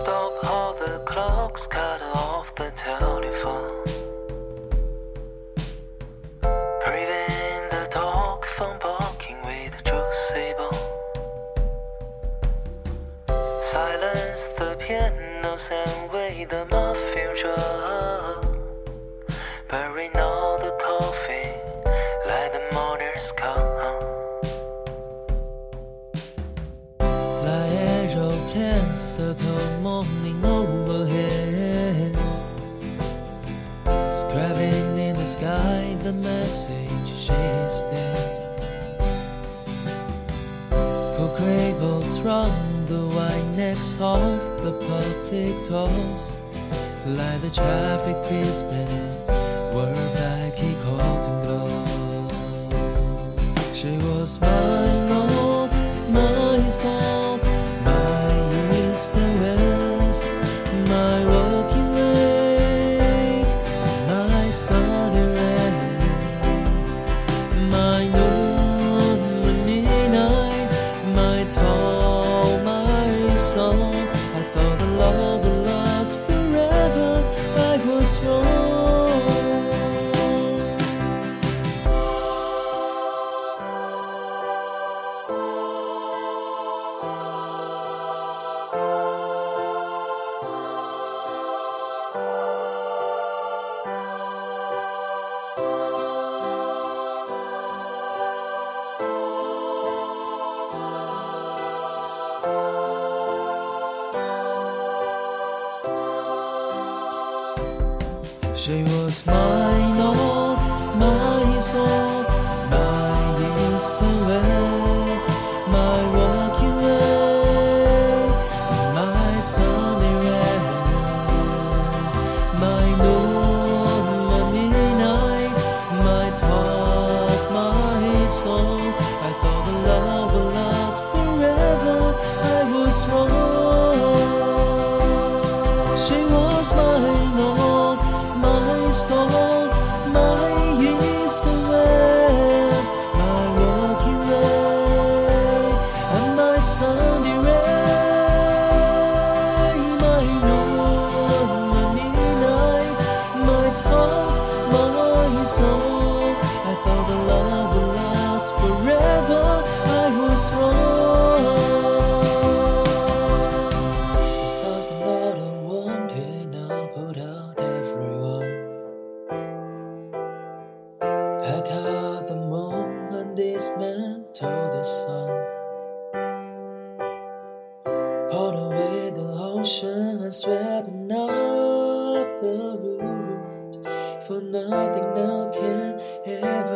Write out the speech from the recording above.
stop all the clocks, cut off the telephone. Prevent the dog from barking with Josebo. Silence the pianos and wait the my future. Aeroplanes circle morning overhead. Scribbling in the sky the message she's dead. Poor cradles run the white necks of the public doors. Like the traffic policeman, were back he called and glows. She was my She was my my east and west, my way, and my my noon, my talk, my song. I thought the love and sweeping up the wood. For nothing now can ever